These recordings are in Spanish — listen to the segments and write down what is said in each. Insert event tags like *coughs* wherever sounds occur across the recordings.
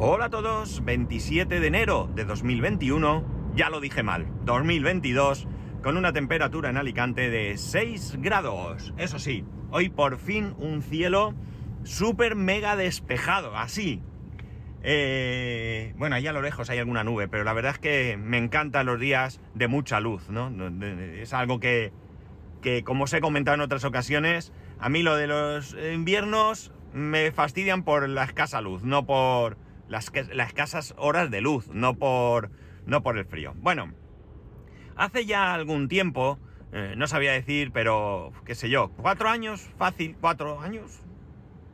Hola a todos, 27 de enero de 2021, ya lo dije mal, 2022, con una temperatura en Alicante de 6 grados. Eso sí, hoy por fin un cielo súper mega despejado, así. Eh, bueno, ahí a lo lejos hay alguna nube, pero la verdad es que me encantan los días de mucha luz, ¿no? Es algo que, que, como os he comentado en otras ocasiones, a mí lo de los inviernos me fastidian por la escasa luz, no por las, escasas horas de luz, no por, no por el frío. Bueno, hace ya algún tiempo, eh, no sabía decir, pero qué sé yo, cuatro años, fácil, cuatro años.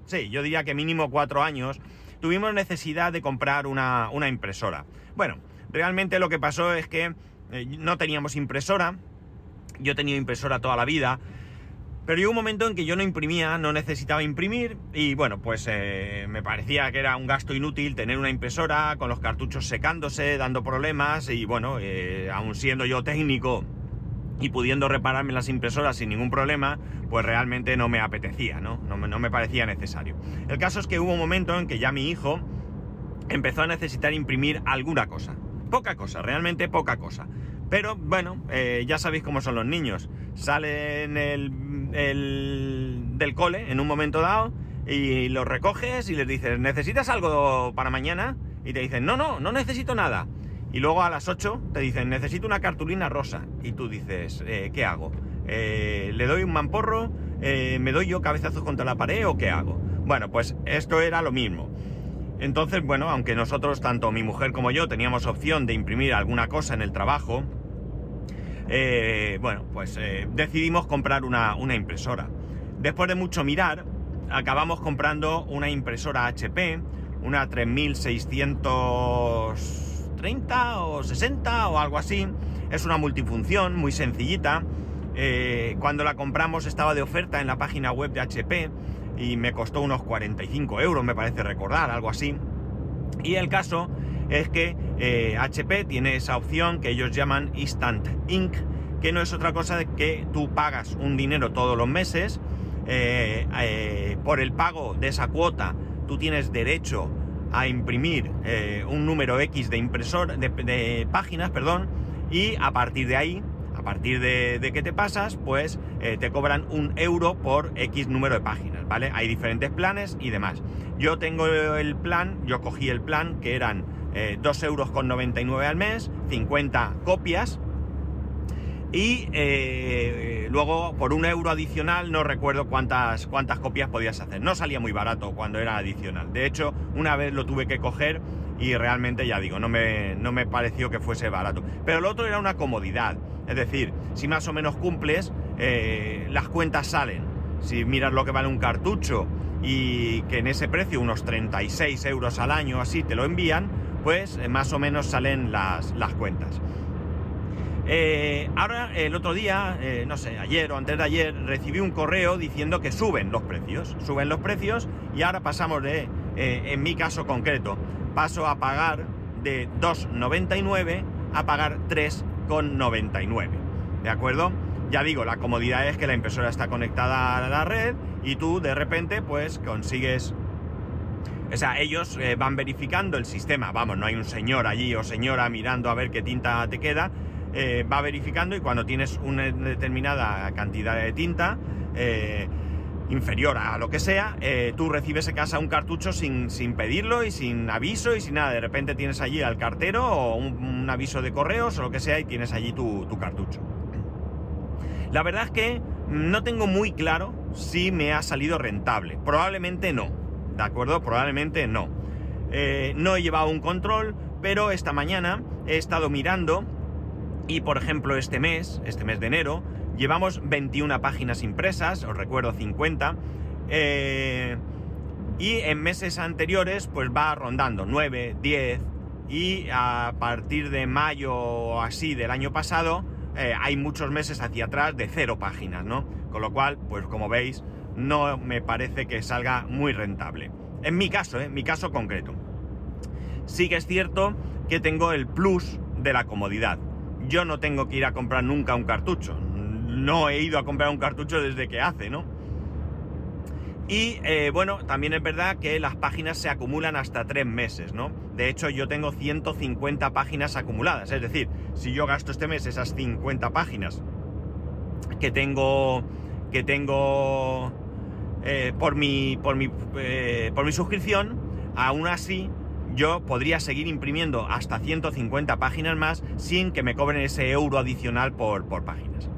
Sí, yo diría que mínimo cuatro años, tuvimos necesidad de comprar una, impresora. Bueno, realmente lo que pasó es que eh, no teníamos impresora, yo he tenido impresora toda la vida, pero llegó un momento en que yo no imprimía, no necesitaba imprimir y bueno, pues eh, me parecía que era un gasto inútil tener una impresora con los cartuchos secándose, dando problemas y bueno, eh, aún siendo yo técnico y pudiendo repararme las impresoras sin ningún problema, pues realmente no me apetecía, ¿no? No me, no me parecía necesario. El caso es que hubo un momento en que ya mi hijo empezó a necesitar imprimir alguna cosa. Poca cosa, realmente poca cosa. Pero bueno, eh, ya sabéis cómo son los niños. Salen el, del cole en un momento dado y los recoges y les dices, ¿necesitas algo para mañana? Y te dicen, no, no, no necesito nada. Y luego a las 8 te dicen, necesito una cartulina rosa. Y tú dices, eh, ¿qué hago? Eh, ¿Le doy un mamporro? ¿Me doy yo cabezazos contra la pared o qué hago? Bueno, pues esto era lo mismo. Entonces, bueno, aunque nosotros, tanto mi mujer como yo, teníamos opción de imprimir alguna cosa en el trabajo, eh, bueno, pues eh, decidimos comprar una, impresora. Después de mucho mirar, acabamos comprando una impresora HP, una 3630 o 60 o algo así. Es una multifunción muy sencillita. Eh, cuando la compramos estaba de oferta en la página web de HP y me costó unos 45 euros, me parece recordar, algo así. Y el caso es que HP eh, tiene esa opción que ellos llaman Instant Ink, que no es otra cosa que tú pagas un dinero todos los meses, eh, eh, por el pago de esa cuota tú tienes derecho a imprimir un número X de impresor, de páginas, perdón, y a partir de ahí a partir de, que te pasas, pues te cobran un euro por X número de páginas, ¿vale? Hay diferentes planes y demás. Yo tengo el plan, yo cogí el plan que eran eh, 2,99 euros al mes, 50 copias, y eh, luego por un euro adicional no recuerdo cuántas, cuántas copias podías hacer. No salía muy barato cuando era adicional. De hecho, una vez lo tuve que coger y realmente ya digo, no me, no me pareció que fuese barato. Pero lo otro era una comodidad. Es decir, si más o menos cumples, eh, las cuentas salen. Si miras lo que vale un cartucho y que en ese precio, unos 36 euros al año así, te lo envían, pues eh, más o menos salen las, las cuentas. Eh, ahora, el otro día, no sé, ayer o antes de ayer, recibí un correo diciendo que suben los precios. Suben los precios y ahora pasamos de, en mi caso concreto, paso a pagar de 2,99 a pagar 3,99. ¿De acuerdo? Ya digo, la comodidad es que la impresora está conectada a la red y tú de repente pues consigues... O sea, ellos eh, van verificando el sistema, vamos, no hay un señor allí o señora mirando a ver qué tinta te queda, eh, va verificando y cuando tienes una determinada cantidad de tinta, eh, inferior a lo que sea, tú recibes en casa un cartucho sin, sin, pedirlo y sin aviso y sin nada. De repente tienes allí al cartero o un, aviso de correos o lo que sea y tienes allí tu, cartucho. La verdad es que no tengo muy claro si me ha salido rentable. Probablemente no. ¿De acuerdo? Probablemente no. Eh, no he llevado un control, pero esta mañana he estado mirando y por ejemplo este mes, este mes de enero, Llevamos 21 páginas impresas, os recuerdo 50. Eh, y en meses anteriores pues va rondando 9, 10 y a partir de mayo o así del año pasado eh, hay muchos meses hacia atrás de cero páginas, ¿no? Con lo cual, pues como veis, no me parece que salga muy rentable. En mi caso, ¿eh? en mi caso concreto. Sí que es cierto que tengo el plus de la comodidad. Yo no tengo que ir a comprar nunca un cartucho no he ido a comprar un cartucho desde que hace, ¿no? Y eh, bueno, también es verdad que las páginas se acumulan hasta tres meses, ¿no? De hecho, yo tengo 150 páginas acumuladas. Es decir, si yo gasto este mes esas 50 páginas que tengo. que tengo. Eh, por mi. por mi. Eh, por mi suscripción. Aún así. Yo podría seguir imprimiendo hasta 150 páginas más sin que me cobren ese euro adicional por, por páginas.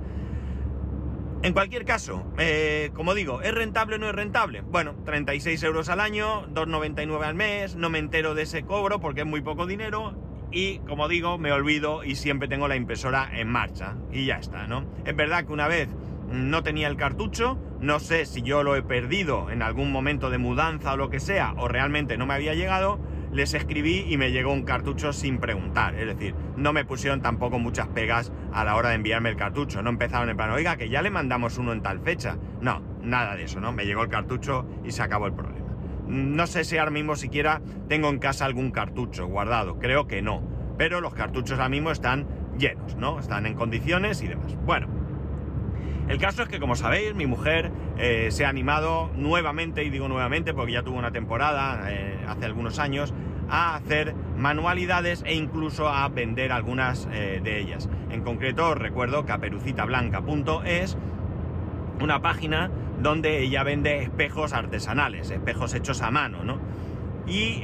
En cualquier caso, eh, como digo, ¿es rentable o no es rentable? Bueno, 36 euros al año, 2,99 al mes, no me entero de ese cobro porque es muy poco dinero y, como digo, me olvido y siempre tengo la impresora en marcha y ya está, ¿no? Es verdad que una vez no tenía el cartucho, no sé si yo lo he perdido en algún momento de mudanza o lo que sea, o realmente no me había llegado, les escribí y me llegó un cartucho sin preguntar. Es decir, no me pusieron tampoco muchas pegas a la hora de enviarme el cartucho. No empezaron en plan, oiga, que ya le mandamos uno en tal fecha. No, nada de eso, ¿no? Me llegó el cartucho y se acabó el problema. No sé si ahora mismo siquiera tengo en casa algún cartucho guardado. Creo que no. Pero los cartuchos ahora mismo están llenos, ¿no? Están en condiciones y demás. Bueno. El caso es que, como sabéis, mi mujer eh, se ha animado nuevamente, y digo nuevamente porque ya tuvo una temporada eh, hace algunos años, a hacer manualidades e incluso a vender algunas eh, de ellas. En concreto, recuerdo caperucitablanca.es, una página donde ella vende espejos artesanales, espejos hechos a mano, ¿no? Y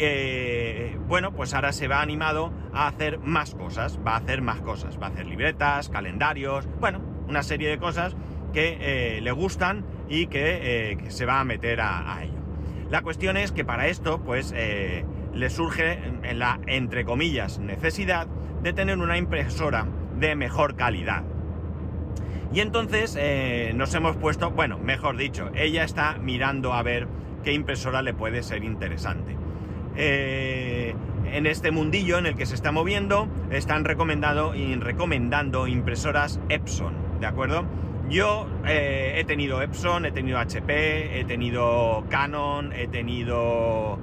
bueno, pues ahora se va animado a hacer más cosas, va a hacer más cosas, va a hacer libretas, calendarios, bueno, una serie de cosas que eh, le gustan y que, eh, se va a meter a, ello. La cuestión es que para esto, pues, eh, le surge en la, entre comillas, necesidad de tener una impresora de mejor calidad. Y entonces nos hemos puesto, bueno, mejor dicho, ella está mirando a ver qué impresora le puede ser interesante. en este mundillo en el que se está moviendo, están recomendando, recomendando impresoras Epson, ¿de acuerdo? Yo eh, he tenido Epson, he tenido HP, he tenido Canon, he tenido,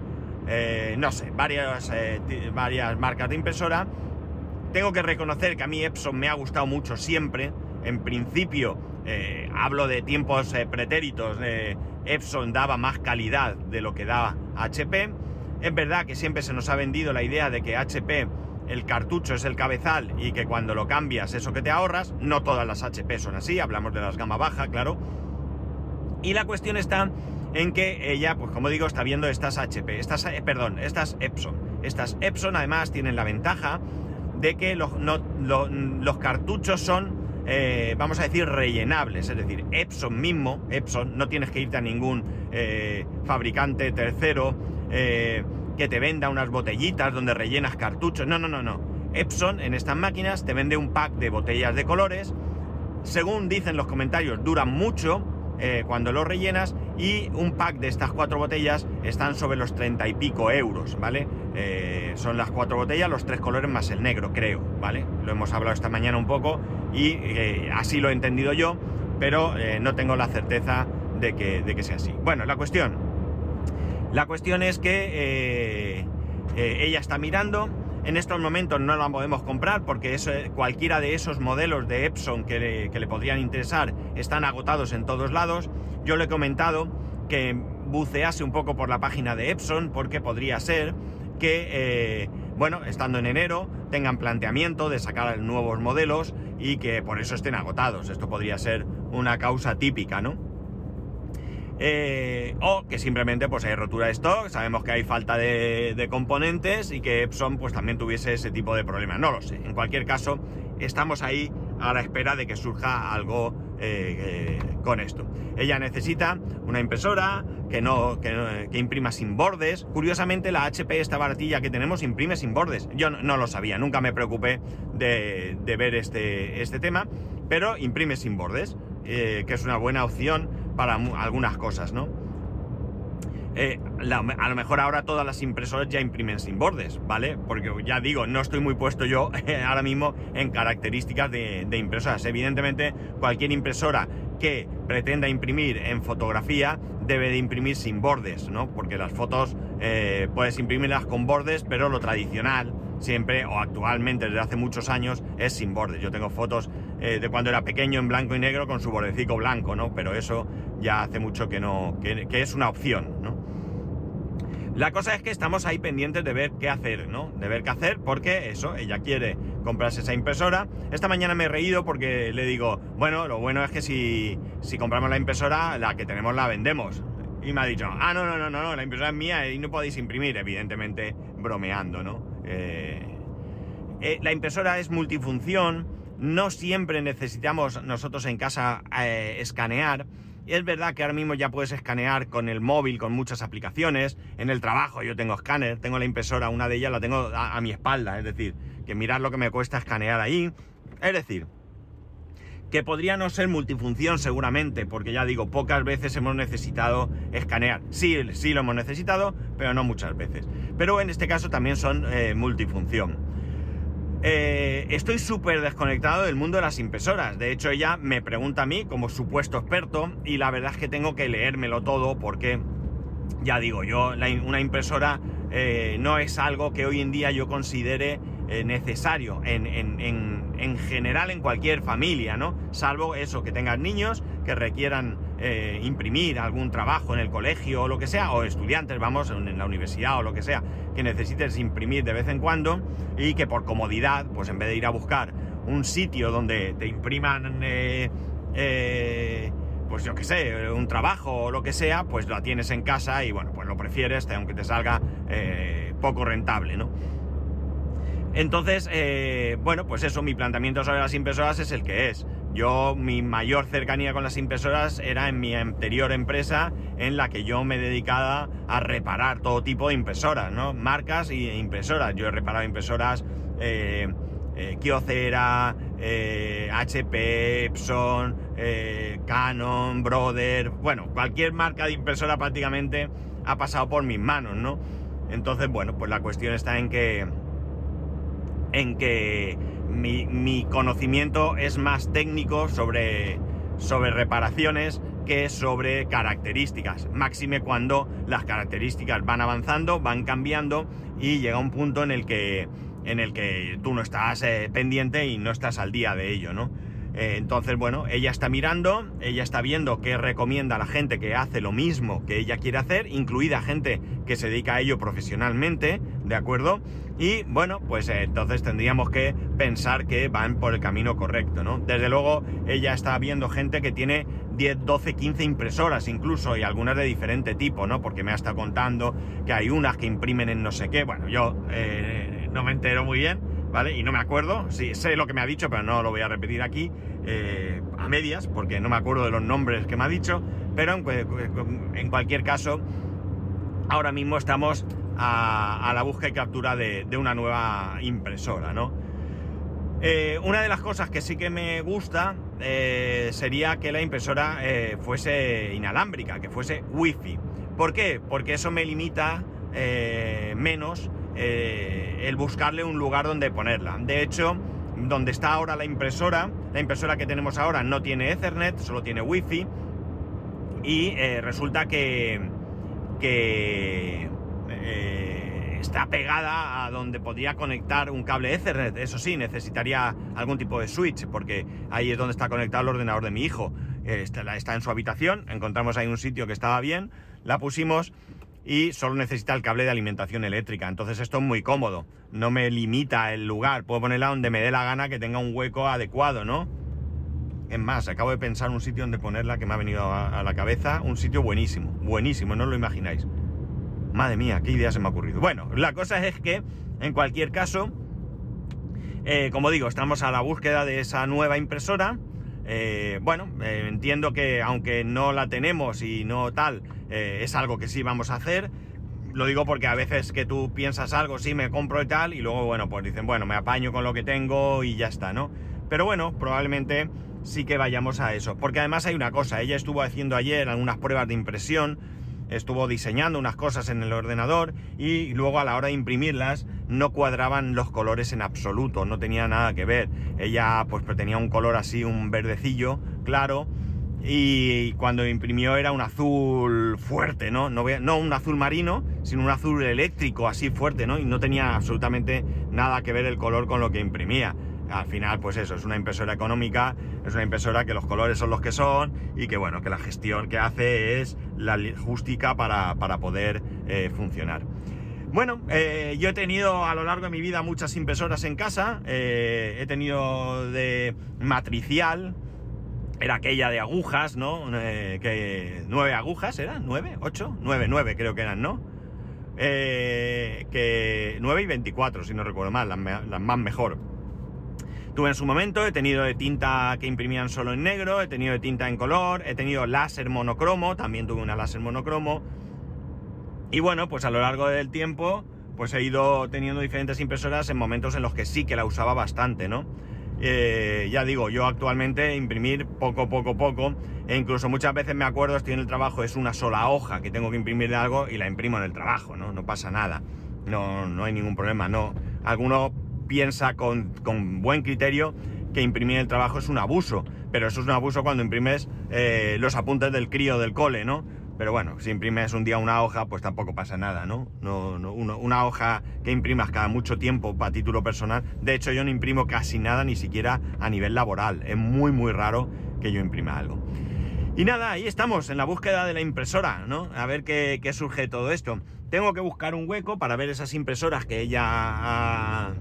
eh, no sé, varias, eh, varias marcas de impresora. Tengo que reconocer que a mí Epson me ha gustado mucho siempre. En principio, hablo de tiempos pretéritos, Epson daba más calidad de lo que daba HP. Es verdad que siempre se nos ha vendido la idea de que HP el cartucho es el cabezal y que cuando lo cambias eso que te ahorras, no todas las HP son así, hablamos de las gama baja, claro. Y la cuestión está en que ella, pues como digo, está viendo estas HP, estas, eh, perdón, estas Epson. Estas Epson además tienen la ventaja de que los cartuchos son, eh, vamos a decir, rellenables. Es decir, Epson mismo, Epson, no tienes que irte a ningún eh, fabricante tercero que te venda unas botellitas donde rellenas cartuchos. No, no, no, no. Epson en estas máquinas te vende un pack de botellas de colores. Según dicen los comentarios, duran mucho eh, cuando lo rellenas y un pack de estas cuatro botellas están sobre los 30 y pico euros, ¿vale? Eh, son las cuatro botellas, los tres colores más el negro, creo, ¿vale? Lo hemos hablado esta mañana un poco y eh, así lo he entendido yo, pero no tengo la certeza de que, de que sea así. Bueno, la cuestión la cuestión es que eh, eh, ella está mirando. En estos momentos no la podemos comprar porque cualquiera de esos modelos de Epson que le, podrían interesar están agotados en todos lados. Yo le he comentado que bucease un poco por la página de Epson porque podría ser que, eh, bueno, estando en enero, tengan planteamiento de sacar nuevos modelos y que por eso estén agotados. Esto podría ser una causa típica, ¿no? Eh, o que simplemente pues hay rotura de stock, sabemos que hay falta de, componentes y que Epson pues también tuviese ese tipo de problema. No lo sé. En cualquier caso, estamos ahí a la espera de que surja algo eh, eh, con esto. Ella necesita una impresora que no, que, imprima sin bordes. Curiosamente, la HP, esta baratilla que tenemos, imprime sin bordes. Yo no, lo sabía, nunca me preocupé de, ver este, este tema, pero imprime sin bordes, que es una buena opción para algunas cosas, ¿no? Eh, a lo mejor ahora todas las impresoras ya imprimen sin bordes, ¿vale? Porque ya digo, no estoy muy puesto yo *laughs* ahora mismo en características de, impresoras. Evidentemente, cualquier impresora que pretenda imprimir en fotografía debe de imprimir sin bordes, ¿no? Porque las fotos eh, puedes imprimirlas con bordes, pero lo tradicional siempre o actualmente desde hace muchos años es sin bordes. Yo tengo fotos eh, de cuando era pequeño en blanco y negro con su bordecico blanco, ¿no? Pero eso ya hace mucho que no, que, que es una opción, ¿no? La cosa es que estamos ahí pendientes de ver qué hacer, ¿no? De ver qué hacer porque eso, ella quiere comprarse esa impresora. Esta mañana me he reído porque le digo, bueno, lo bueno es que si, si compramos la impresora, la que tenemos la vendemos. Y me ha dicho, ah, no, no, no, no, la impresora es mía y no podéis imprimir, evidentemente bromeando, ¿no? Eh, eh, la impresora es multifunción, no siempre necesitamos nosotros en casa eh, escanear. Es verdad que ahora mismo ya puedes escanear con el móvil, con muchas aplicaciones. En el trabajo yo tengo escáner, tengo la impresora, una de ellas la tengo a, mi espalda, es decir, que mirar lo que me cuesta escanear ahí. Es decir, que podría no ser multifunción seguramente, porque ya digo, pocas veces hemos necesitado escanear. Sí, sí lo hemos necesitado, pero no muchas veces. Pero en este caso también son eh, multifunción. Eh, estoy súper desconectado del mundo de las impresoras. De hecho, ella me pregunta a mí como supuesto experto y la verdad es que tengo que leérmelo todo porque, ya digo, yo una impresora eh, no es algo que hoy en día yo considere eh, necesario en, general en cualquier familia, ¿no? Salvo eso, que tengas niños que requieran eh, imprimir algún trabajo en el colegio o lo que sea, o estudiantes, vamos, en la universidad o lo que sea, que necesites imprimir de vez en cuando y que por comodidad, pues en vez de ir a buscar un sitio donde te impriman... Eh, pues yo qué sé, un trabajo o lo que sea, pues la tienes en casa y bueno, pues lo prefieres, aunque te salga poco rentable, ¿no? Entonces, eh, bueno, pues eso, mi planteamiento sobre las impresoras es el que es. Yo, mi mayor cercanía con las impresoras era en mi anterior empresa en la que yo me dedicaba a reparar todo tipo de impresoras, ¿no? Marcas e impresoras. Yo he reparado impresoras eh, eh Kyocera, HP, eh, Epson, Canon, Brother, bueno, cualquier marca de impresora prácticamente ha pasado por mis manos, ¿no? Entonces, bueno, pues la cuestión está en que en que mi, conocimiento es más técnico sobre, sobre reparaciones que sobre características. Máxime cuando las características van avanzando, van cambiando y llega un punto en el que, en el que tú no estás eh, pendiente y no estás al día de ello, ¿no? Eh, entonces, bueno, ella está mirando, ella está viendo qué recomienda a la gente que hace lo mismo que ella quiere hacer, incluida gente que se dedica a ello profesionalmente, ¿de acuerdo? Y bueno, pues eh, entonces tendríamos que pensar que van por el camino correcto, ¿no? Desde luego, ella está viendo gente que tiene 10, 12, 15 impresoras incluso, y algunas de diferente tipo, ¿no? Porque me ha estado contando que hay unas que imprimen en no sé qué. Bueno, yo eh, no me entero muy bien, ¿vale? Y no me acuerdo, sí, sé lo que me ha dicho, pero no lo voy a repetir aquí eh, a medias, porque no me acuerdo de los nombres que me ha dicho, pero en, cualquier caso, ahora mismo estamos a, la búsqueda y captura de, una nueva impresora, ¿no? Eh, una de las cosas que sí que me gusta eh, sería que la impresora fuese inalámbrica, que fuese wifi. ¿Por qué? Porque eso me limita menos el buscarle un lugar donde ponerla. De hecho, donde está ahora la impresora, la impresora que tenemos ahora no tiene Ethernet, solo tiene Wi-Fi. Y eh, resulta que, que eh, está pegada a donde podría conectar un cable Ethernet. Eso sí, necesitaría algún tipo de switch, porque ahí es donde está conectado el ordenador de mi hijo. Eh, está, en su habitación, encontramos ahí un sitio que estaba bien, la pusimos y solo necesita el cable de alimentación eléctrica. Entonces esto es muy cómodo, no me limita el lugar, puedo ponerla donde me dé la gana que tenga un hueco adecuado, ¿no? Es más, acabo de pensar un sitio donde ponerla que me ha venido a, la cabeza, un sitio buenísimo, buenísimo, no lo imagináis. Madre mía, qué idea se me ha ocurrido. Bueno, la cosa es que, en cualquier caso, eh, como digo, estamos a la búsqueda de esa nueva impresora. Eh, bueno, eh, entiendo que aunque no la tenemos y no tal, es algo que sí vamos a hacer. Lo digo porque a veces que tú piensas algo, sí, me compro y tal, y luego, bueno, pues dicen, bueno, me apaño con lo que tengo y ya está, ¿no? Pero bueno, probablemente sí que vayamos a eso. Porque además hay una cosa, ella estuvo haciendo ayer algunas pruebas de impresión, estuvo diseñando unas cosas en el ordenador y luego a la hora de imprimirlas no cuadraban los colores en absoluto, no tenía nada que ver. Ella pues tenía un color así, un verdecillo, claro, y cuando imprimió era un azul fuerte, ¿no? No, no un azul marino, sino un azul eléctrico así fuerte, ¿no? Y no tenía absolutamente nada que ver el color con lo que imprimía. Al final, pues eso, es una impresora económica, es una impresora que los colores son los que son y que bueno, que la gestión que hace es la justica para, poder eh, funcionar. Bueno, eh, yo he tenido a lo largo de mi vida muchas impresoras en casa, eh, he tenido de matricial, era aquella de agujas, ¿no? que nueve agujas, ¿eran? ¿Nueve? ¿Ocho? Nueve, nueve creo que eran, ¿no? que 9 y 24, si no recuerdo mal, las más mejor. Tuve en su momento, he tenido de tinta que imprimían solo en negro, he tenido de tinta en color, he tenido láser monocromo, también tuve una láser monocromo. Y bueno, pues a lo largo del tiempo, pues he ido teniendo diferentes impresoras en momentos en los que sí que la usaba bastante, ¿no? Eh, ya digo, yo actualmente imprimir poco, poco, poco, e incluso muchas veces me acuerdo, estoy en el trabajo, es una sola hoja que tengo que imprimir de algo y la imprimo en el trabajo, ¿no? No pasa nada, no, no hay ningún problema, no. Algunos piensa con, buen criterio que imprimir el trabajo es un abuso, pero eso es un abuso cuando imprimes eh, los apuntes del crío del cole, ¿no? Pero bueno, si imprimes un día una hoja, pues tampoco pasa nada, ¿no? no, una hoja que imprimas cada mucho tiempo para título personal. De hecho, yo no imprimo casi nada, ni siquiera a nivel laboral. Es muy, muy raro que yo imprima algo. Y nada, ahí estamos, en la búsqueda de la impresora, ¿no? A ver qué, qué surge todo esto. Tengo que buscar un hueco para ver esas impresoras que ella ha,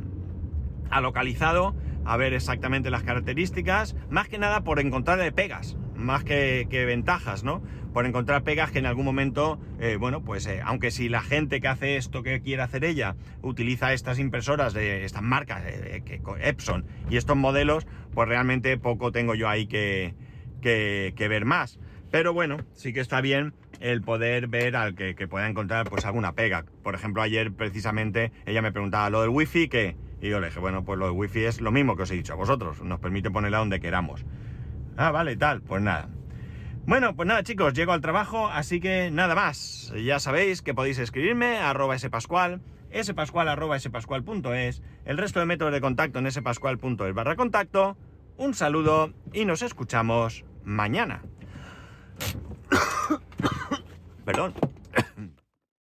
ha localizado, a ver exactamente las características, más que nada por encontrarle pegas, más que, ventajas, ¿no? Por encontrar pegas que en algún momento, eh, bueno, pues eh, aunque si la gente que hace esto que quiere hacer ella utiliza estas impresoras de estas marcas, eh, Epson y estos modelos, pues realmente poco tengo yo ahí que, que, ver más. Pero bueno, sí que está bien el poder ver al que, que, pueda encontrar pues alguna pega. Por ejemplo, ayer precisamente ella me preguntaba lo del wifi, que y yo le dije, bueno, pues lo de wifi es lo mismo que os he dicho a vosotros, nos permite ponerla donde queramos. Ah, vale, tal, pues nada. Bueno, pues nada chicos, llego al trabajo, así que nada más. Ya sabéis que podéis escribirme a arroba spascual, spascual arroba el resto de métodos de contacto en spascual.es barra contacto. Un saludo y nos escuchamos mañana. *coughs* Perdón.